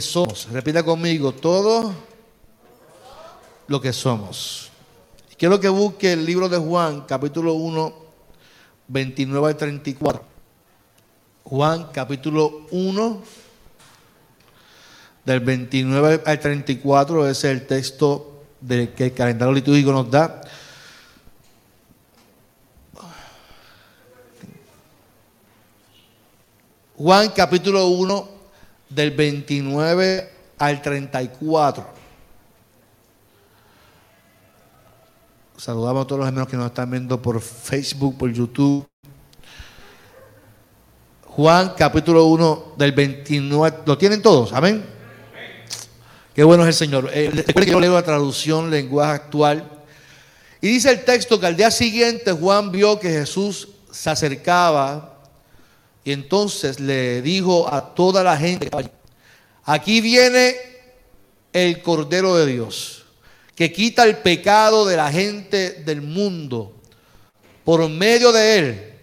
somos, repita conmigo, todo lo que somos. Quiero que busque el libro de Juan, capítulo 1, 29 al 34. Juan, capítulo 1, del 29 al 34, ese es el texto de que el calendario litúrgico nos da. Juan capítulo 1 del 29 al 34. Saludamos a todos los hermanos que nos están viendo por Facebook, por YouTube. Juan capítulo 1 del 29. ¿Lo tienen todos? Amén. Qué bueno es el Señor. Eh, que yo leo la traducción lenguaje actual. Y dice el texto que al día siguiente Juan vio que Jesús se acercaba y entonces le dijo a toda la gente, aquí viene el Cordero de Dios, que quita el pecado de la gente del mundo. Por medio de él,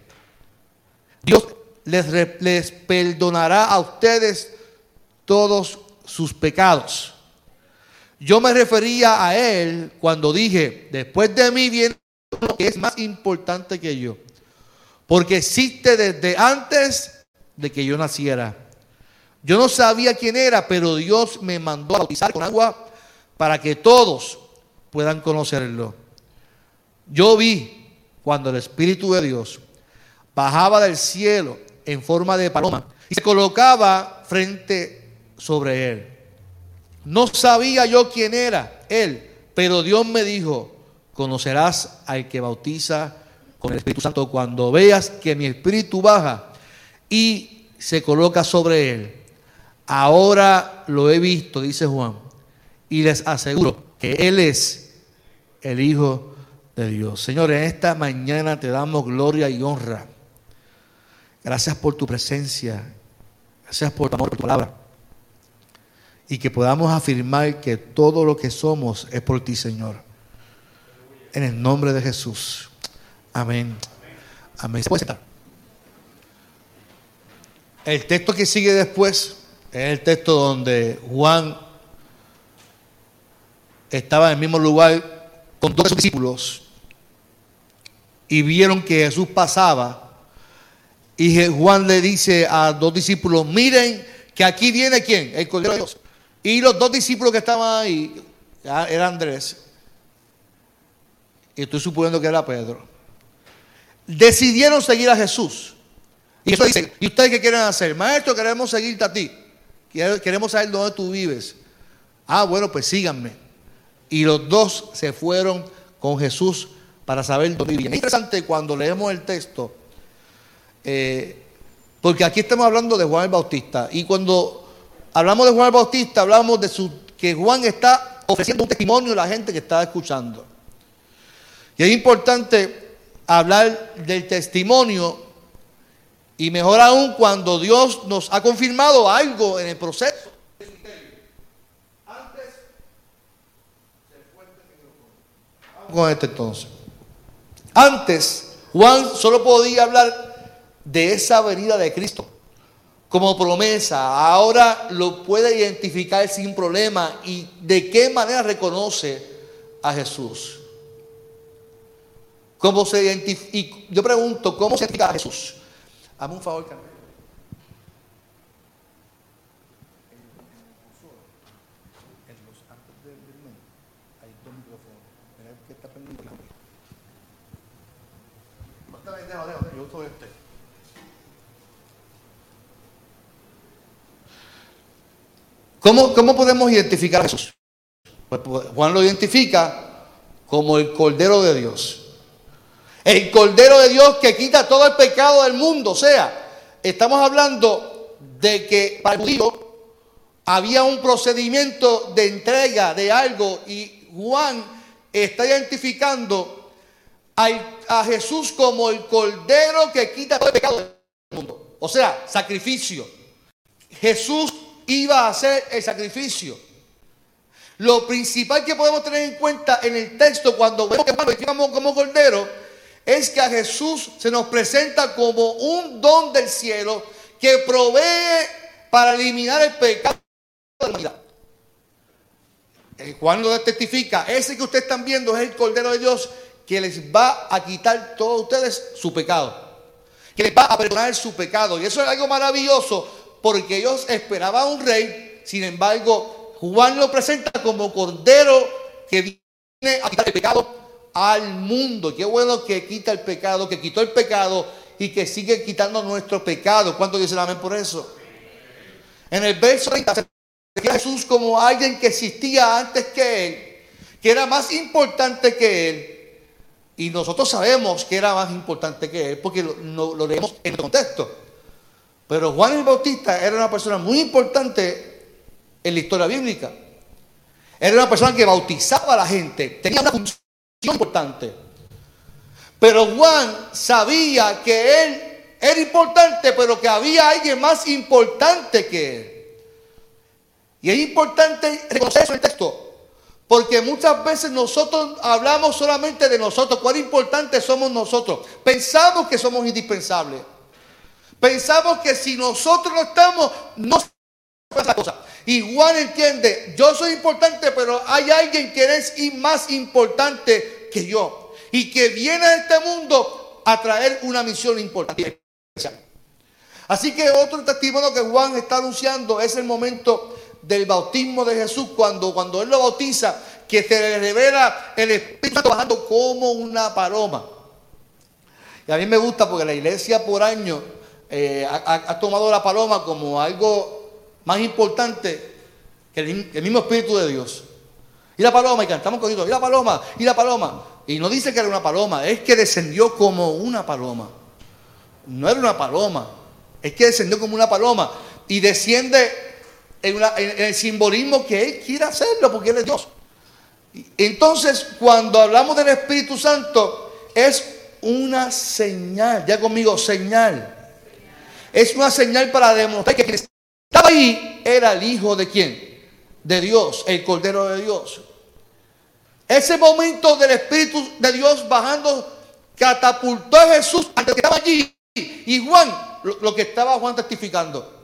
Dios les, perdonará a ustedes todos sus pecados. Yo me refería a él cuando dije, después de mí viene uno que es más importante que yo, porque existe desde antes de que yo naciera. Yo no sabía quién era, pero Dios me mandó a bautizar con agua para que todos puedan conocerlo. Yo vi cuando el Espíritu de Dios bajaba del cielo en forma de paloma y se colocaba frente sobre él. No sabía yo quién era él, pero Dios me dijo, conocerás al que bautiza con el Espíritu Santo cuando veas que mi Espíritu baja y se coloca sobre él. Ahora lo he visto, dice Juan, y les aseguro que Él es el Hijo de Dios. Señor, en esta mañana te damos gloria y honra. Gracias por tu presencia. Gracias por tu amor, por tu palabra y que podamos afirmar que todo lo que somos es por ti, Señor. En el nombre de Jesús. Amén. Amén. ¿Se puede? El texto que sigue después es el texto donde Juan estaba en el mismo lugar con dos discípulos y vieron que Jesús pasaba y Juan le dice a dos discípulos, miren que aquí viene quién, el Cordero de Dios. Y los dos discípulos que estaban ahí, era Andrés, y estoy suponiendo que era Pedro, decidieron seguir a Jesús. Y eso dice, ¿y ustedes qué quieren hacer? Maestro, queremos seguirte a ti. Queremos saber dónde tú vives. Ah, bueno, pues síganme. Y los dos se fueron con Jesús para saber dónde vivían. Es interesante cuando leemos el texto, eh, porque aquí estamos hablando de Juan el Bautista. Y cuando hablamos de Juan el Bautista, hablamos de su, que Juan está ofreciendo un testimonio a la gente que está escuchando. Y es importante hablar del testimonio y mejor aún cuando Dios nos ha confirmado algo en el proceso. Antes con este entonces. Antes Juan solo podía hablar de esa venida de Cristo como promesa, ahora lo puede identificar sin problema y de qué manera reconoce a Jesús. ¿Cómo se identifica? Yo pregunto, ¿cómo se identifica a Jesús? Hazme un favor, Carmen. Este. ¿Cómo, podemos identificar a Jesús? Pues, pues, Juan lo identifica como el Cordero de Dios. El Cordero de Dios que quita todo el pecado del mundo. O sea, estamos hablando de que para el judío había un procedimiento de entrega de algo y Juan está identificando a Jesús como el Cordero que quita todo el pecado del mundo. O sea, sacrificio. Jesús iba a hacer el sacrificio. Lo principal que podemos tener en cuenta en el texto cuando vemos que Juan como cordero es que a Jesús se nos presenta como un don del cielo que provee para eliminar el pecado de la humanidad. Eh, Juan lo testifica, ese que ustedes están viendo es el Cordero de Dios que les va a quitar todos ustedes su pecado, que les va a perdonar su pecado. Y eso es algo maravilloso porque ellos esperaban un rey, sin embargo, Juan lo presenta como Cordero que viene a quitar el pecado al mundo. Qué bueno que quita el pecado, que quitó el pecado y que sigue quitando nuestro pecado. ¿Cuánto dicen amén por eso? En el verso 30 se Jesús como alguien que existía antes que él, que era más importante que él. Y nosotros sabemos que era más importante que él porque lo, lo leemos en el contexto. Pero Juan el Bautista era una persona muy importante en la historia bíblica. Era una persona que bautizaba a la gente, tenía una función importante. Pero Juan sabía que él era importante, pero que había alguien más importante que él. Y es importante reconocer eso en el texto. Porque muchas veces nosotros hablamos solamente de nosotros. Cuán importantes somos nosotros. Pensamos que somos indispensables. Pensamos que si nosotros no estamos, no se la cosa. Juan entiende, yo soy importante, pero hay alguien que es más importante que yo. Y que viene a este mundo a traer una misión importante. Así que otro testimonio que Juan está anunciando es el momento del bautismo de Jesús, cuando, cuando Él lo bautiza, que se le revela el Espíritu Santo bajando como una paloma. Y a mí me gusta porque la iglesia por año eh, ha, tomado la paloma como algo más importante que el, mismo Espíritu de Dios. Y la paloma, y cantamos con y la paloma, y la paloma. Y no dice que era una paloma, es que descendió como una paloma. No era una paloma, es que descendió como una paloma. Y desciende en, el simbolismo que Él quiere hacerlo, porque Él es Dios. Entonces, cuando hablamos del Espíritu Santo, es una señal, ya conmigo, señal. Es una señal para demostrar que ahí era el Hijo de quién? De Dios, el Cordero de Dios. Ese momento del Espíritu de Dios bajando catapultó a Jesús antes que estaba allí. Y Juan, lo que estaba Juan testificando.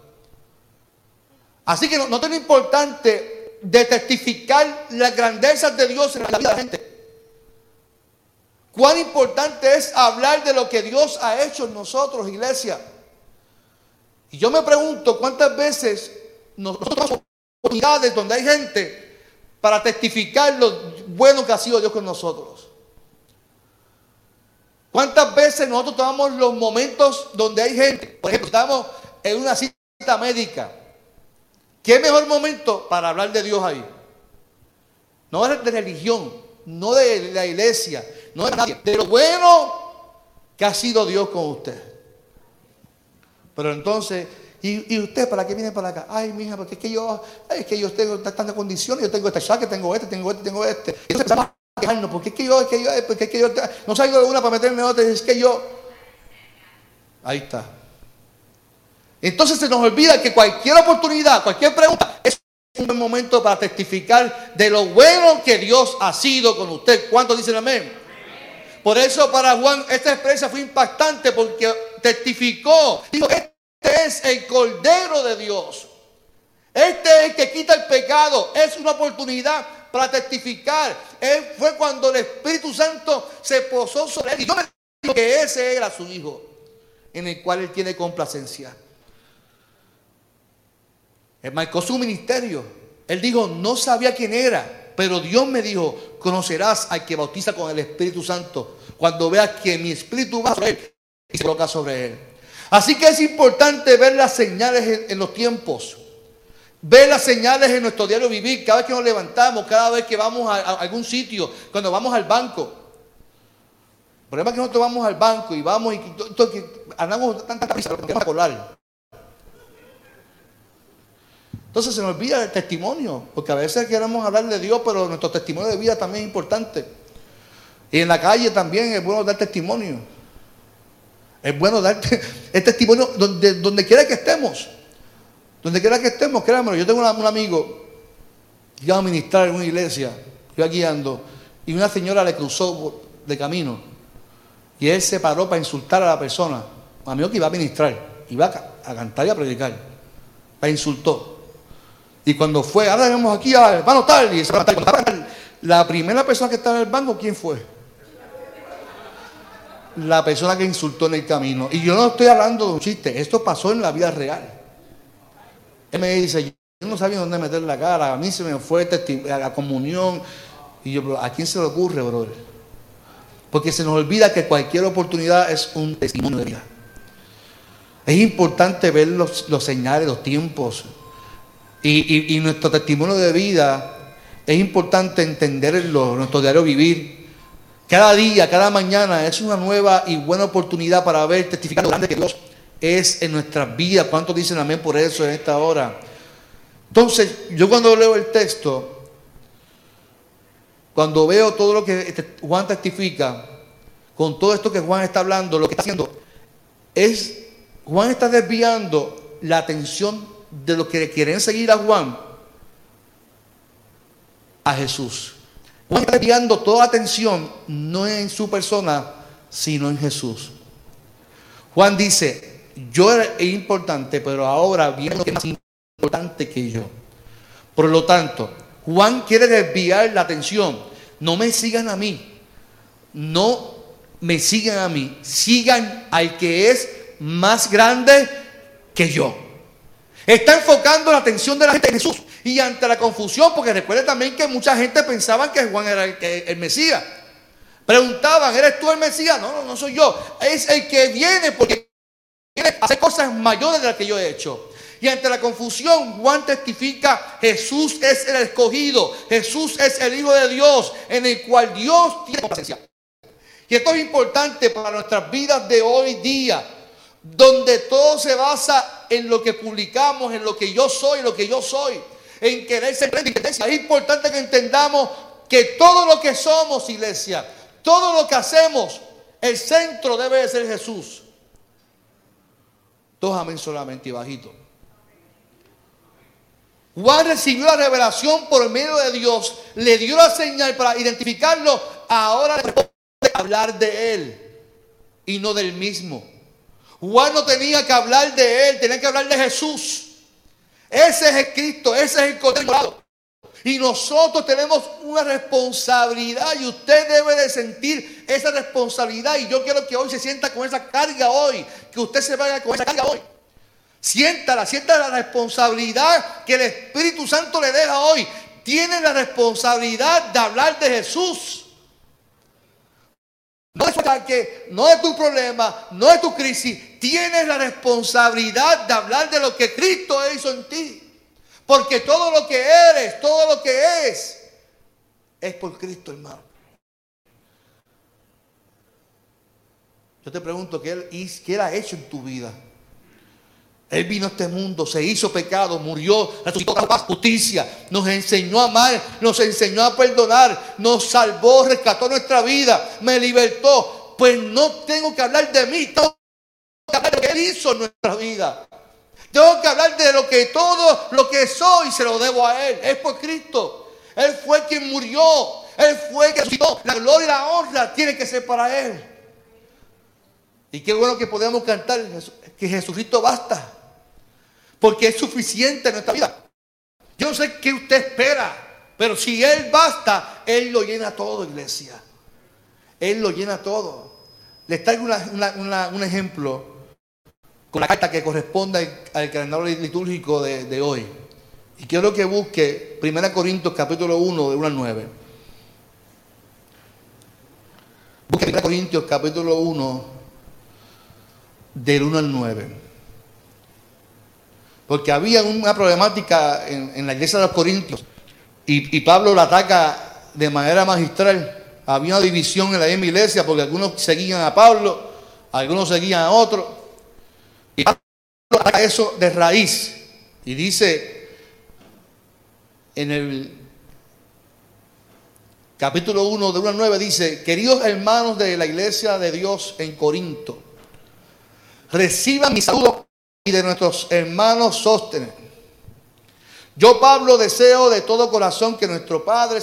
Así que no, no es importante de testificar las grandezas de Dios en la vida de la gente. Cuán importante es hablar de lo que Dios ha hecho en nosotros, iglesia. Y yo me pregunto cuántas veces nosotros tenemos oportunidades donde hay gente para testificar lo bueno que ha sido Dios con nosotros. ¿Cuántas veces nosotros tomamos los momentos donde hay gente? Por ejemplo, estamos en una cita médica ¿Qué mejor momento para hablar de Dios ahí? No de religión, no de la iglesia, no de nadie, de lo bueno que ha sido Dios con usted. Pero entonces, ¿y, usted para qué viene para acá? Ay, mija, porque es que yo, es que yo tengo tantas condiciones, yo tengo este saque, tengo este, tengo este, tengo este. Y entonces empezamos a quejarnos, porque es que yo, es que yo, no salgo de una para meterme en otra, es que yo. Ahí está. Entonces se nos olvida que cualquier oportunidad, cualquier pregunta, es un buen momento para testificar de lo bueno que Dios ha sido con usted. ¿Cuántos dicen amén? Por eso para Juan esta experiencia fue impactante porque testificó, dijo, este es el Cordero de Dios. Este es el que quita el pecado. Es una oportunidad para testificar. Él fue cuando el Espíritu Santo se posó sobre él. Y yo me digo que ese era su hijo, en el cual él tiene complacencia. Él marcó su ministerio. Él dijo, no sabía quién era, pero Dios me dijo, conocerás al que bautiza con el Espíritu Santo cuando veas que mi Espíritu va sobre él y se coloca sobre él. Así que es importante ver las señales en, los tiempos. Ver las señales en nuestro diario vivir, cada vez que nos levantamos, cada vez que vamos a, algún sitio, cuando vamos al banco. El problema es que nosotros vamos al banco y vamos y andamos tanta prisa, lo que queremos colar. Entonces se nos olvida el testimonio, porque a veces queremos hablar de Dios, pero nuestro testimonio de vida también es importante. Y en la calle también es bueno dar testimonio. Es bueno dar el testimonio donde, quiera que estemos. Donde quiera que estemos, créanme, yo tengo un amigo iba a ministrar en una iglesia, iba guiando, y una señora le cruzó de camino. Y él se paró para insultar a la persona. A mí que iba a ministrar, iba a, cantar y a predicar. La insultó. Y cuando fue, ahora vemos aquí al hermano tal, y la primera persona que estaba en el banco, ¿quién fue? La persona que insultó en el camino. Y yo no estoy hablando de un chiste, esto pasó en la vida real. Él me dice, yo no sabía dónde meter la cara, a mí se me fue la comunión. Y yo, ¿a quién se le ocurre, brother? Porque se nos olvida que cualquier oportunidad es un testimonio de vida. Es importante ver los señales, los tiempos, y, nuestro testimonio de vida es importante entenderlo, nuestro diario vivir. Cada día, cada mañana es una nueva y buena oportunidad para ver, testificar lo grande que Dios es en nuestras vidas. ¿Cuántos dicen amén por eso en esta hora? Entonces, yo cuando leo el texto, cuando veo todo lo que este Juan testifica, con todo esto que Juan está hablando, lo que está haciendo es, Juan está desviando la atención de los que quieren seguir a Juan a Jesús. Juan está enviando toda atención no en su persona, sino en Jesús. Juan dice, yo era importante, pero ahora viene lo que es más importante que yo. Por lo tanto, Juan quiere desviar la atención. No me sigan a mí. No me sigan a mí. Sigan al que es más grande que yo. Está enfocando la atención de la gente en Jesús. Y ante la confusión, porque recuerde también que mucha gente pensaba que Juan era el, Mesías. Preguntaban, ¿eres tú el Mesías? No, no, no soy yo. Es el que viene porque quiere hacer cosas mayores de las que yo he hecho. Y ante la confusión, Juan testifica, Jesús es el escogido, Jesús es el Hijo de Dios, en el cual Dios tiene presencia. Y esto es importante para nuestras vidas de hoy día donde todo se basa en lo que publicamos, en lo que yo soy, lo que yo soy, en querer ser Es importante que entendamos que todo lo que somos, iglesia, todo lo que hacemos, el centro debe de ser Jesús. Dos amén solamente y bajito. Juan recibió la revelación por medio de Dios, le dio la señal para identificarlo, ahora le hablar de él y no del mismo. Juan no tenía que hablar de él, tenía que hablar de Jesús. Ese es el Cristo, ese es el Cordero. Y nosotros tenemos una responsabilidad y usted debe de sentir esa responsabilidad. Y yo quiero que hoy se sienta con esa carga hoy, que usted se vaya con esa carga hoy. Siéntala, sienta la responsabilidad que el Espíritu Santo le deja hoy. Tiene la responsabilidad de hablar de Jesús. No es que no es tu problema, no es tu crisis. Tienes la responsabilidad de hablar de lo que Cristo hizo en ti. Porque todo lo que eres, todo lo que es, es por Cristo, hermano. Yo te pregunto, ¿qué él, ¿qué él ha hecho en tu vida? Él vino a este mundo, se hizo pecado, murió, resucitó paz, justicia, nos enseñó a amar, nos enseñó a perdonar, nos salvó, rescató nuestra vida, me libertó. Pues no tengo que hablar de mí, tengo que hablar de lo que Él hizo en nuestra vida. Tengo que hablar de lo que todo lo que soy se lo debo a Él. Es por Cristo. Él fue quien murió. Él fue quien resucitó. La gloria y la honra tiene que ser para Él. Y qué bueno que podamos cantar que Jesucristo basta. Porque es suficiente en nuestra vida. Yo no sé qué usted espera, pero si Él basta, Él lo llena todo, iglesia. Él lo llena todo. Les traigo un ejemplo con la carta que corresponde al, calendario litúrgico de, hoy. Y quiero que busque 1 Corintios capítulo 1 de 1 al 9. Busque 1 Corintios capítulo 1 del 1 al 9. Porque había una problemática en, la iglesia de los Corintios y, Pablo la ataca de manera magistral. Había una división en la misma iglesia porque algunos seguían a Pablo, algunos seguían a otro. Y Pablo ataca eso de raíz y dice en el capítulo 1 de 1 al 9 dice, queridos hermanos de la iglesia de Dios en Corinto, reciban mi saludo y de nuestros hermanos Sóstenes, Yo, Pablo, deseo de todo corazón que nuestro Padre,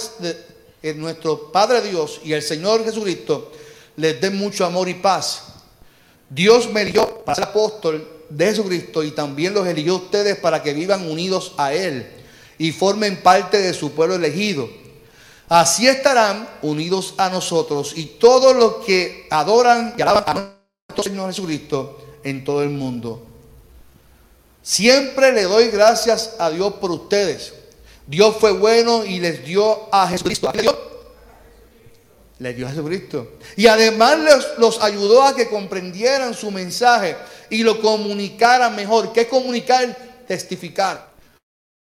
nuestro Padre Dios y el Señor Jesucristo les den mucho amor y paz. Dios me eligió para ser apóstol de Jesucristo y también los eligió a ustedes para que vivan unidos a Él y formen parte de su pueblo elegido. Así estarán unidos a nosotros y todos los que adoran y alaban a nuestro Señor Jesucristo en todo el mundo. Siempre le doy gracias a Dios por ustedes. Dios fue bueno y les dio a Jesucristo. ¿Le dio? Le dio a Jesucristo. Y además los ayudó a que comprendieran su mensaje y lo comunicaran mejor. ¿Qué comunicar? Testificar.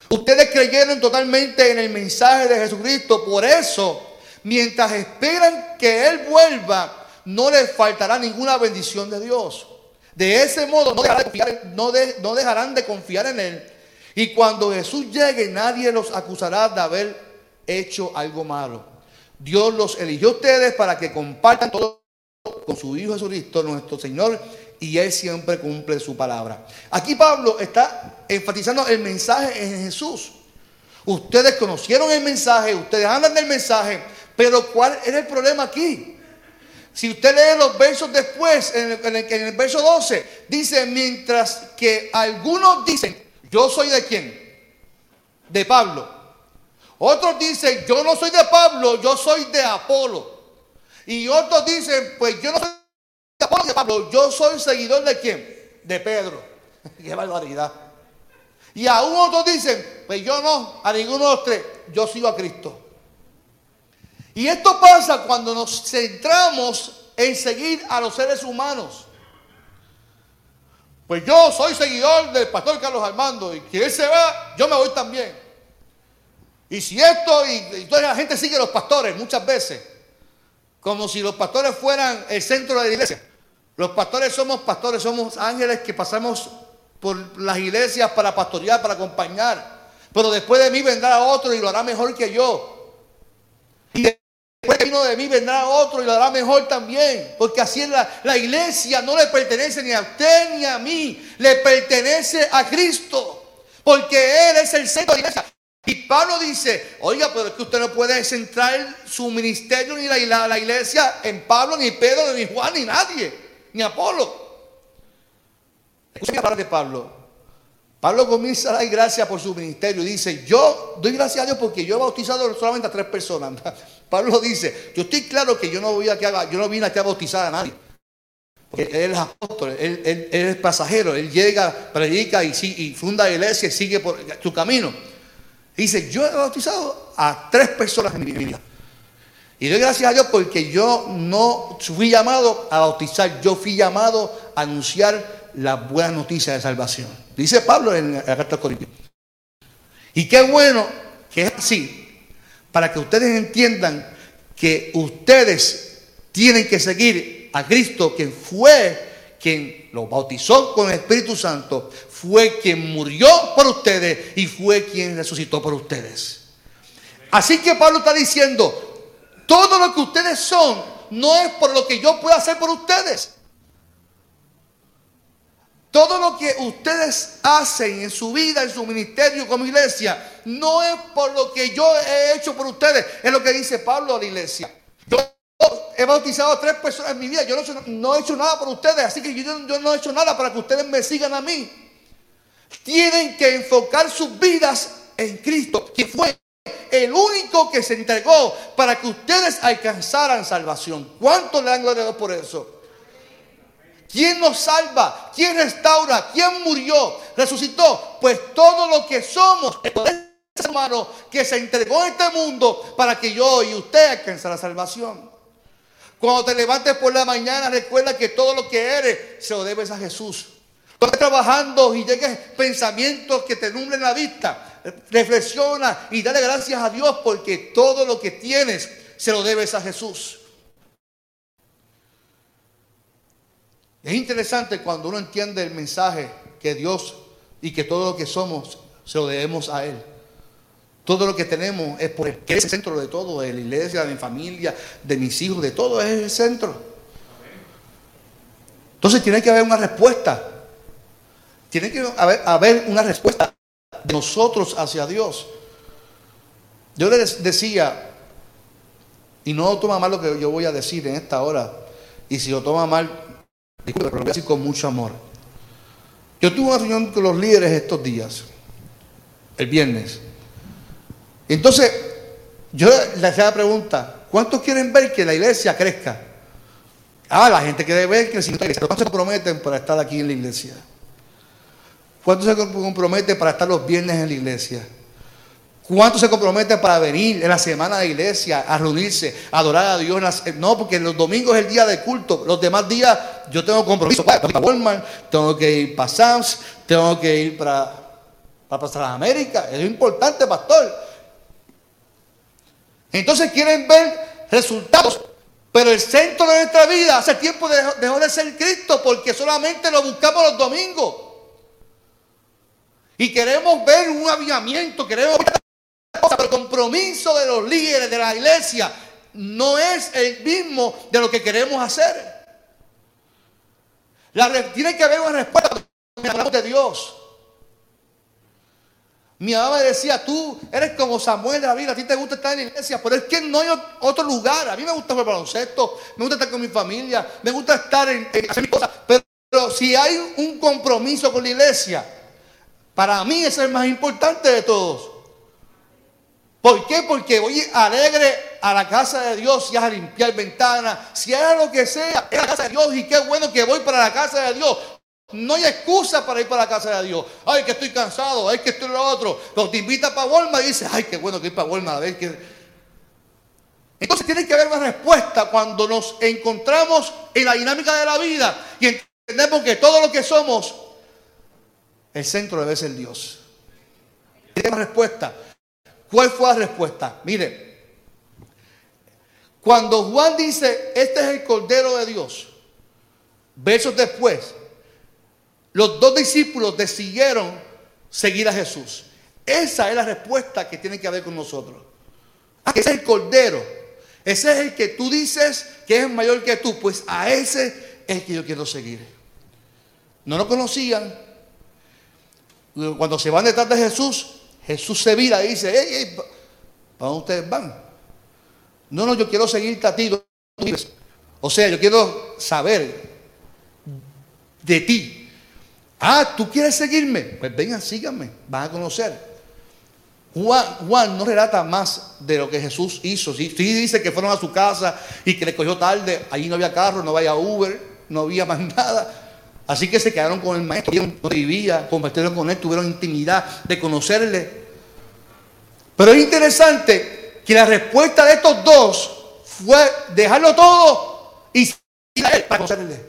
Ustedes creyeron totalmente en el mensaje de Jesucristo. Por eso, mientras esperan que Él vuelva, no les faltará ninguna bendición de Dios. De ese modo no dejarán de confiar, en Él. Y cuando Jesús llegue, nadie los acusará de haber hecho algo malo. Dios los eligió a ustedes para que compartan todo con su Hijo Jesucristo, nuestro Señor, y Él siempre cumple su palabra. Aquí Pablo está enfatizando el mensaje en Jesús. Ustedes conocieron el mensaje, ustedes hablan del mensaje, pero ¿cuál es el problema aquí? Si usted lee los versos después, en el, verso 12, dice, mientras que algunos dicen, yo soy de quién? De Pablo. Otros dicen, yo no soy de Pablo, yo soy de Apolo. Y otros dicen, pues yo no soy de Apolo, de Pablo, yo soy seguidor de quién? De Pedro. Qué barbaridad. Y aún otros dicen, pues yo no, a ninguno de los tres, yo sigo a Cristo. Y esto pasa cuando nos centramos en seguir a los seres humanos. Pues yo soy seguidor del pastor Carlos Armando y que él se va, yo me voy también. Y si esto, y, toda la gente sigue a los pastores muchas veces, como si los pastores fueran el centro de la iglesia. Los pastores somos pastores, somos ángeles que pasamos por las iglesias para pastorear, para acompañar. Pero después de mí vendrá otro y lo hará mejor que yo. Y Después que vino de mí vendrá otro y lo hará mejor también. Porque así es la, la iglesia no le pertenece ni a usted ni a mí. Le pertenece a Cristo. Porque Él es el centro de la iglesia. Y Pablo dice, oiga, pero es que usted no puede centrar su ministerio ni la, la, iglesia en Pablo, ni Pedro, ni Juan, ni nadie, ni Apolo. Escuchen la palabra de Pablo. Pablo comienza a dar gracias por su ministerio dice, yo doy gracias a Dios porque yo he bautizado solamente a tres personas. Pablo dice, yo estoy claro que yo no, voy a que haga, yo no vine aquí a bautizar a nadie. Porque él es apóstol, él, es pasajero, él llega, predica y, y funda iglesia y sigue por su camino. dice, yo he bautizado a tres personas en mi vida. Y doy gracias a Dios porque yo no fui llamado a bautizar, yo fui llamado a anunciar la buena noticia de salvación. Dice Pablo en la carta de Corintios. Y qué bueno que es así, para que ustedes entiendan que ustedes tienen que seguir a Cristo, quien fue quien los bautizó con el Espíritu Santo, fue quien murió por ustedes y fue quien resucitó por ustedes. Así que Pablo está diciendo, todo lo que ustedes son no es por lo que yo pueda hacer por ustedes. Todo lo que ustedes hacen en su vida, en su ministerio como iglesia, no es por lo que yo he hecho por ustedes, es lo que dice Pablo a la iglesia. Yo he bautizado a tres personas en mi vida, yo no he hecho, nada por ustedes, así que yo, no he hecho nada para que ustedes me sigan a mí. Tienen que enfocar sus vidas en Cristo, que fue el único que se entregó para que ustedes alcanzaran salvación. ¿Cuánto le dan gloria por eso? ¿Quién nos salva? ¿Quién restaura? ¿Quién murió? ¿Resucitó? Pues todo lo que somos, el hermano que se entregó a este mundo para que yo y usted alcance la salvación. Cuando te levantes por la mañana, recuerda que todo lo que eres se lo debes a Jesús. Cuando estés trabajando y llegues pensamientos que te numblen la vista, reflexiona y dale gracias a Dios porque todo lo que tienes se lo debes a Jesús. Es interesante cuando uno entiende el mensaje que Dios y que todo lo que somos se lo debemos a Él. Todo lo que tenemos es por Él, que es el centro de todo, de la iglesia, de mi familia, de mis hijos, de todo es el centro. Entonces tiene que haber una respuesta. Tiene que haber, haber una respuesta de nosotros hacia Dios. Yo les decía, y no toma mal lo que yo voy a decir en esta hora, y si lo toma mal, pero lo voy a decir con mucho amor. Yo tuve una reunión con los líderes estos días, el viernes. Entonces, yo les hacía la pregunta, ¿cuántos quieren ver que la iglesia crezca? Ah, la gente quiere ver que la iglesia. ¿Cuántos se comprometen para estar aquí en la iglesia? ¿Cuántos se comprometen para estar los viernes en la iglesia? ¿Cuántos se comprometen para venir en la semana de iglesia a reunirse, a adorar a Dios? no, porque los domingos es el día de culto. Los demás días yo tengo compromiso. Tengo que ir para Walmart, tengo que ir para Sams, tengo que ir para, para pasar a América. Es importante, pastor. Entonces quieren ver resultados. Pero el centro de nuestra vida hace tiempo dejó de ser Cristo porque solamente lo buscamos los domingos. Y queremos ver un avivamiento, queremos pero el compromiso de los líderes de la iglesia no es el mismo de lo que queremos hacer. tiene que haber una respuesta de Dios. Mi mamá me decía, tú eres como Samuel de la vida, a ti te gusta estar en la iglesia, pero es que no hay otro lugar. A mí me gusta jugar baloncesto, me gusta estar con mi familia, me gusta estar en, hacer mis cosas. pero si hay un compromiso con la iglesia, para mí es el más importante de todos. ¿Por qué? Porque voy alegre a la casa de Dios, es a limpiar ventanas, si es lo que sea, es la casa de Dios y qué bueno que voy para la casa de Dios. No hay excusa para ir para la casa de Dios. Ay, que estoy cansado, ay, que estoy lo otro. Pero te invita para Walmart y dices, ay, qué bueno que ir para Walmart a ver qué. Entonces tiene que haber una respuesta cuando nos encontramos en la dinámica de la vida y entendemos que todo lo que somos, el centro debe ser Dios. Tiene una respuesta. ¿Cuál fue la respuesta? Mire, cuando Juan dice, este es el Cordero de Dios, versos después, los dos discípulos decidieron seguir a Jesús. Esa es la respuesta que tiene que haber con nosotros. Ah, ese es el Cordero. Ese es el que tú dices que es mayor que tú. Pues a ese es el que yo quiero seguir. No lo conocían. Cuando se van detrás de Jesús, Jesús se vira y dice, hey, ¿para dónde ustedes van? No, no, yo quiero seguirte a ti. O sea, yo quiero saber de ti. Ah, ¿tú quieres seguirme? Pues vengan, síganme, van a conocer. Juan, Juan, no relata más de lo que Jesús hizo. Sí, sí, dice que fueron a su casa y que le cogió tarde. Allí no había carro, no había Uber, no había más nada. Así que se quedaron con el maestro, donde vivía, con él, tuvieron intimidad de conocerle. Pero es interesante que la respuesta de estos dos fue dejarlo todo y seguir a él para conocerle.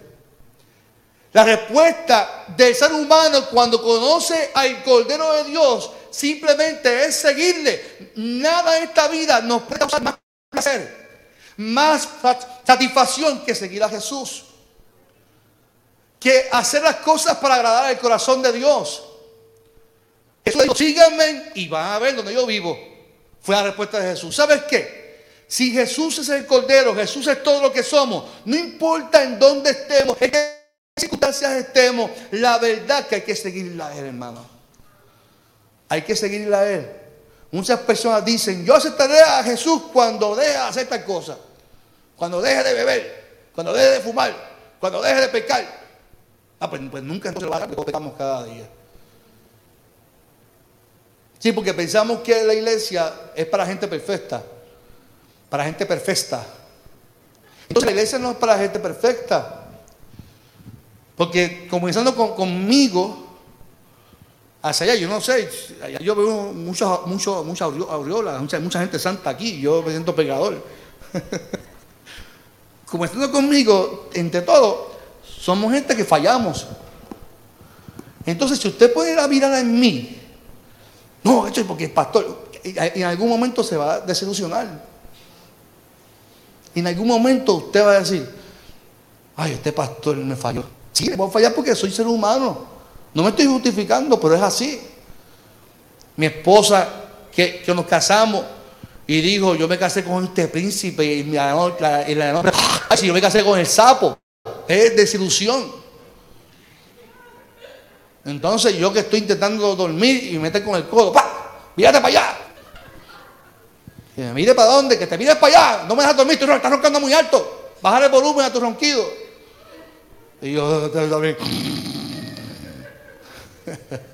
La respuesta del ser humano cuando conoce al Cordero de Dios simplemente es seguirle. Nada en esta vida nos puede causar más placer, más satisfacción que seguir a Jesús que hacer las cosas para agradar al corazón de Dios. Jesús dijo, síganme y van a ver donde yo vivo. Fue la respuesta de Jesús. ¿Sabes qué? Si Jesús es el Cordero, Jesús es todo lo que somos, no importa en dónde estemos, en qué circunstancias estemos, la verdad que hay que seguirla a Él, hermano. Hay que seguirla a Él. Muchas personas dicen, yo aceptaré a Jesús cuando deje de hacer tal cosa, cuando deje de beber, cuando deje de fumar, cuando deje de pecar. Ah, pues, pues, nunca entonces lo porque pecamos cada día. Sí, porque pensamos que la iglesia es para gente perfecta, para gente perfecta. Entonces la iglesia no es para gente perfecta. Porque comenzando conmigo, hacia allá, yo no sé, yo veo mucha, mucho, mucha aureola, mucha, mucha gente santa aquí, yo me siento pegador. comenzando conmigo, entre todo, somos gente que fallamos. Entonces, si usted puede ir a mirar en mí, no, es porque el pastor, en algún momento se va a desilusionar. En algún momento usted va a decir, ay, este pastor me falló. Sí, le voy a fallar porque soy ser humano. No me estoy justificando, pero es así. Mi esposa, que, nos casamos, y dijo, yo me casé con este príncipe, y, mi, la, y la, ay, si yo me casé con el sapo es desilusión. Entonces yo que estoy intentando dormir y me meter con el codo, ¡pa! ¡Mírate para allá! Que me mire para dónde, que te mires para allá, no me dejas dormir, tú estás roncando muy alto, bajar el volumen a tu ronquido. Y yo también.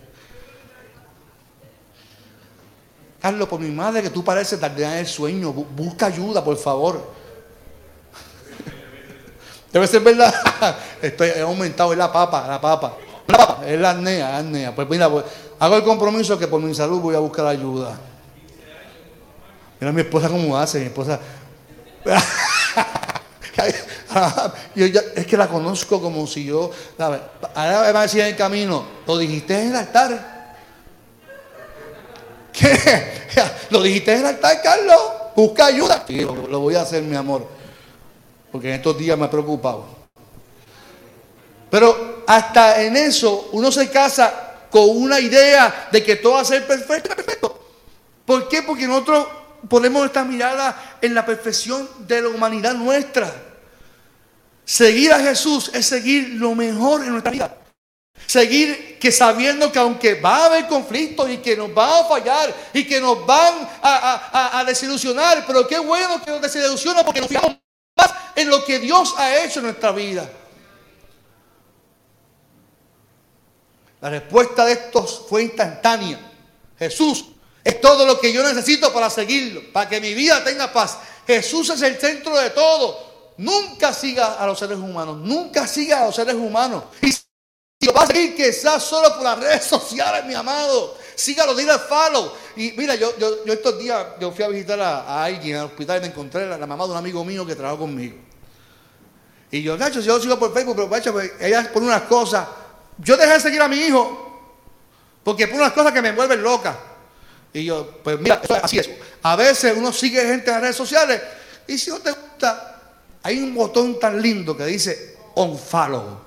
Carlos, por mi madre que tú pareces tardear el sueño, busca ayuda, por favor. Debe ser verdad. Estoy he aumentado, es la papa, la papa. La papa, es la apnea, apnea. Pues mira, pues, hago el compromiso que por mi salud voy a buscar ayuda. Mira mi esposa cómo hace, mi esposa. yo es que la conozco como si yo. Ahora me va a decir en el camino, lo dijiste en el altar. ¿Qué? ¿Lo dijiste en el altar, Carlos? Busca ayuda. Lo, voy a hacer, mi amor. Porque en estos días me he preocupado. Pero hasta en eso uno se casa con una idea de que todo va a ser perfecto. perfecto. ¿Por qué? Porque nosotros ponemos esta mirada en la perfección de la humanidad nuestra. Seguir a Jesús es seguir lo mejor en nuestra vida. Seguir que sabiendo que aunque va a haber conflictos y que nos van a fallar y que nos van a, desilusionar, pero qué bueno que nos desilusiona porque nos fijamos más en lo que Dios ha hecho en nuestra vida. La respuesta de estos fue instantánea. Jesús es todo lo que yo necesito para seguirlo, para que mi vida tenga paz. Jesús es el centro de todo. Nunca siga a los seres humanos, nunca siga a los seres humanos. Y lo va a seguir quizás solo por las redes sociales, mi amado. Sígalo, dile follow. Y mira, yo, yo, estos días yo fui a visitar a, alguien al hospital y me encontré la, la, mamá de un amigo mío que trabajó conmigo. Y yo, Nacho, si yo sigo por Facebook, pero Nacho, pues, ella pone unas cosas. Yo dejé de seguir a mi hijo porque pone unas cosas que me envuelven loca. Y yo, pues mira, así es. A veces uno sigue gente en las redes sociales y si no te gusta, hay un botón tan lindo que dice unfollow.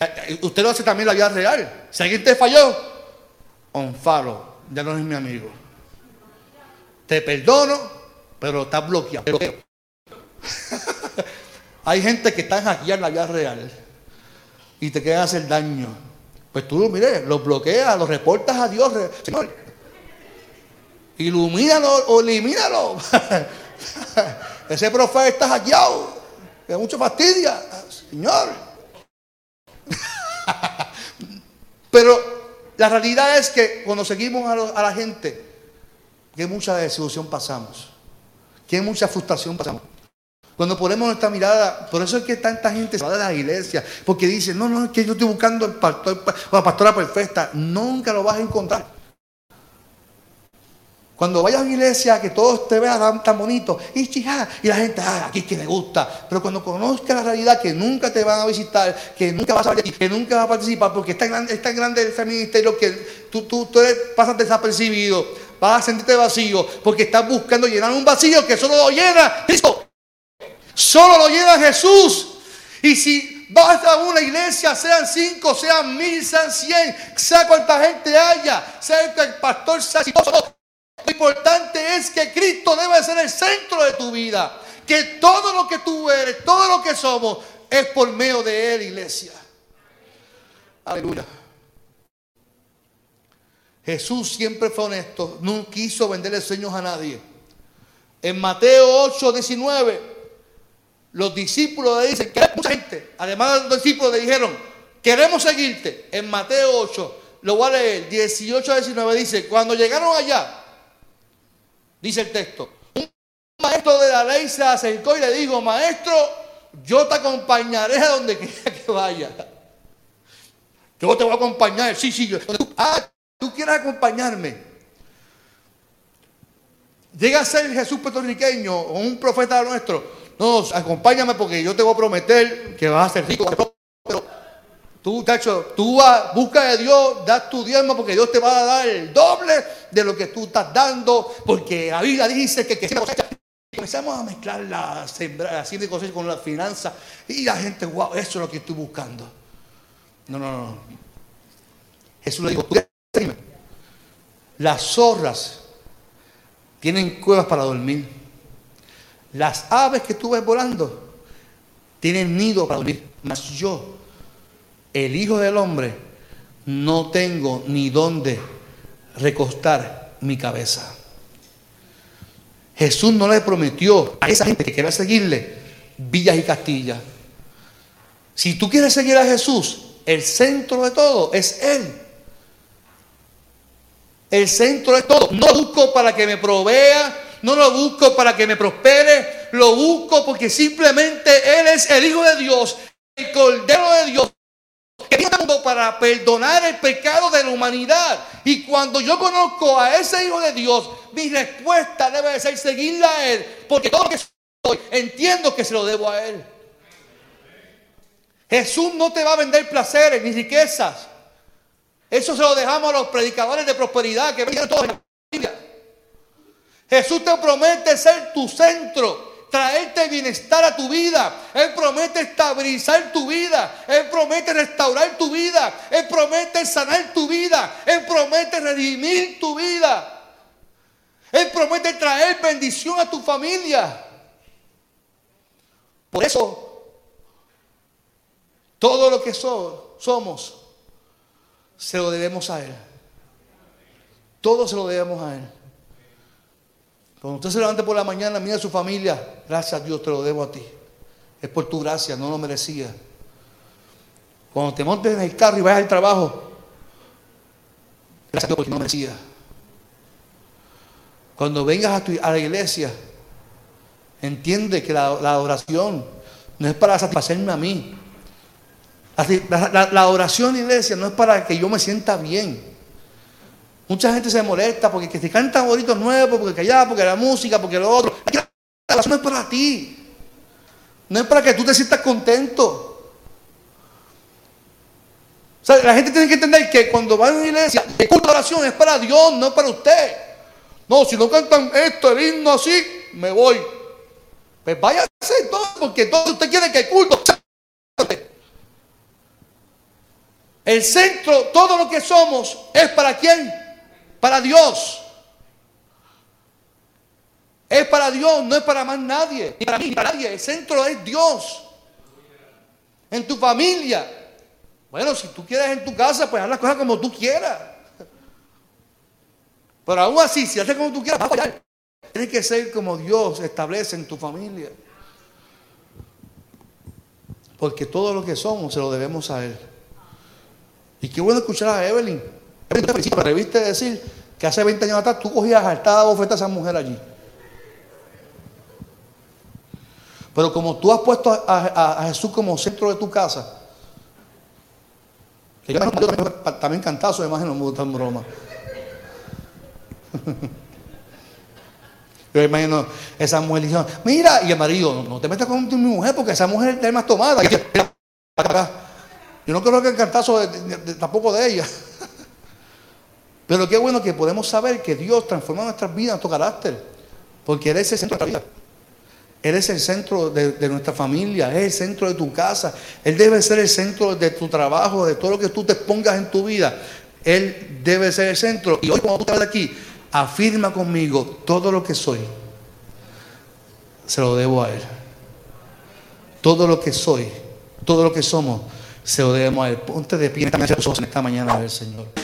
Eh, eh, usted lo hace también en la vida real. Si alguien te falló, faro, ya no es mi amigo. Te perdono, pero está bloqueado. Hay gente que está aquí en la vida real y te quieren hacer daño. Pues tú, mire, los bloqueas, los reportas a Dios, Señor. Ilumínalo o elimínalo. Ese profeta está hackeado. Que mucho fastidia. Señor. Pero la realidad es que cuando seguimos a, la gente, que mucha desilusión pasamos, que mucha frustración pasamos. Cuando ponemos nuestra mirada, por eso es que tanta gente se va de la iglesia, porque dice, no, no, es que yo estoy buscando el pastor, la pastora perfecta, nunca lo vas a encontrar. Cuando vayas a la iglesia, que todos te vean tan, bonito, y, y la gente, ah, aquí es que le gusta. Pero cuando conozcas la realidad, que nunca te van a visitar, que nunca vas a ver, que nunca vas a participar, porque es tan grande, es tan grande el ministerio que tú, tú, tú eres, pasas desapercibido, vas a sentirte vacío, porque estás buscando llenar un vacío que solo lo llena Cristo. Solo lo llena Jesús. Y si vas a una iglesia, sean cinco, sean mil, sean cien, sea cuánta gente haya, sea el pastor sea lo importante es que Cristo debe ser el centro de tu vida. Que todo lo que tú eres, todo lo que somos, es por medio de Él, iglesia. Aleluya. Jesús siempre fue honesto, no quiso venderle sueños a nadie. En Mateo 8, 19, los discípulos le dicen, que mucha gente, además de los discípulos le dijeron, queremos seguirte. En Mateo 8, lo voy a leer, 18 a 19 dice, cuando llegaron allá, Dice el texto. Un maestro de la ley se acercó y le dijo, maestro, yo te acompañaré a donde quiera que vaya. Yo te voy a acompañar. Sí, sí, yo. Ah, tú quieres acompañarme. Llega a ser Jesús puertorriqueño o un profeta nuestro. No, acompáñame porque yo te voy a prometer que vas a ser rico. Tú, tacho, tú busca de Dios, da tu diezmo porque Dios te va a dar el doble de lo que tú estás dando, porque la Biblia dice que, que cosecha. Empezamos a mezclar la sembra, de cosecha con la finanza y la gente, wow, eso es lo que estoy buscando. No, no, no. Jesús le dijo, las zorras tienen cuevas para dormir. Las aves que tú ves volando tienen nido para dormir. Mas yo el Hijo del Hombre, no tengo ni dónde recostar mi cabeza. Jesús no le prometió a esa gente que quiera seguirle villas y castillas. Si tú quieres seguir a Jesús, el centro de todo es Él. El centro de todo. No lo busco para que me provea, no lo busco para que me prospere, lo busco porque simplemente Él es el Hijo de Dios, el Cordero de Dios, que viene para perdonar el pecado de la humanidad. Y cuando yo conozco a ese Hijo de Dios, mi respuesta debe ser seguirla a Él, porque todo lo que soy, entiendo que se lo debo a Él. Jesús no te va a vender placeres ni riquezas. Eso se lo dejamos a los predicadores de prosperidad que vienen todos la Biblia. Jesús te promete ser tu centro, traerte bienestar a tu vida. Él promete estabilizar tu vida. Él promete restaurar tu vida. Él promete sanar tu vida. Él promete redimir tu vida. Él promete traer bendición a tu familia. Por eso, todo lo que somos, se lo debemos a Él. Todo se lo debemos a Él. Cuando usted se levante por la mañana, mira a su familia, gracias a Dios te lo debo a ti. Es por tu gracia, no lo merecía. Cuando te montes en el carro y vayas al trabajo, gracias a Dios porque no merecía. Cuando vengas a, la iglesia, entiende que la, oración no es para satisfacerme a mí. La, oración, iglesia, no es para que yo me sienta bien. Mucha gente se molesta porque que te cantan bonitos nuevos, porque allá, porque la música, porque lo otro. la oración no es para ti. No es para que tú te sientas contento. O sea, la gente tiene que entender que cuando va a una iglesia, el culto de oración es para Dios, no es para usted. No, si no cantan esto, el himno así, me voy. Pues váyase entonces, porque todo usted quiere que el culto El centro, todo lo que somos, es para quién? Para Dios. Es para Dios, no es para más nadie. Ni para mí, ni para nadie. El centro es Dios. En tu familia. Bueno, si tú quieres en tu casa, pues haz las cosas como tú quieras. Pero aún así, si haces como tú quieras, va a fallar. Tienes que ser como Dios establece en tu familia. Porque todo lo que somos se lo debemos a Él. Y qué bueno escuchar a Evelyn. Te reviste decir que hace 20 años atrás tú cogías hartada bofeta a esa mujer allí. Pero como tú has puesto a, Jesús como centro de tu casa, que yo también cantazo, me imagino, me gusta en broma. Yo imagino esa mujer diciendo, mira, y el marido, no, te metas con mi mujer porque esa mujer está más tomada. Yo no creo que el cantazo tampoco de ella. Pero qué bueno que podemos saber que Dios transforma nuestras vidas, nuestro carácter. Porque Él es el centro de nuestra vida. Él es el centro de, nuestra familia, es el centro de tu casa. Él debe ser el centro de tu trabajo, de todo lo que tú te pongas en tu vida. Él debe ser el centro. Y hoy cuando tú estás aquí, afirma conmigo, todo lo que soy, se lo debo a Él. Todo lo que soy, todo lo que somos, se lo debemos a Él. Ponte de pie en esta mañana a ver, Señor.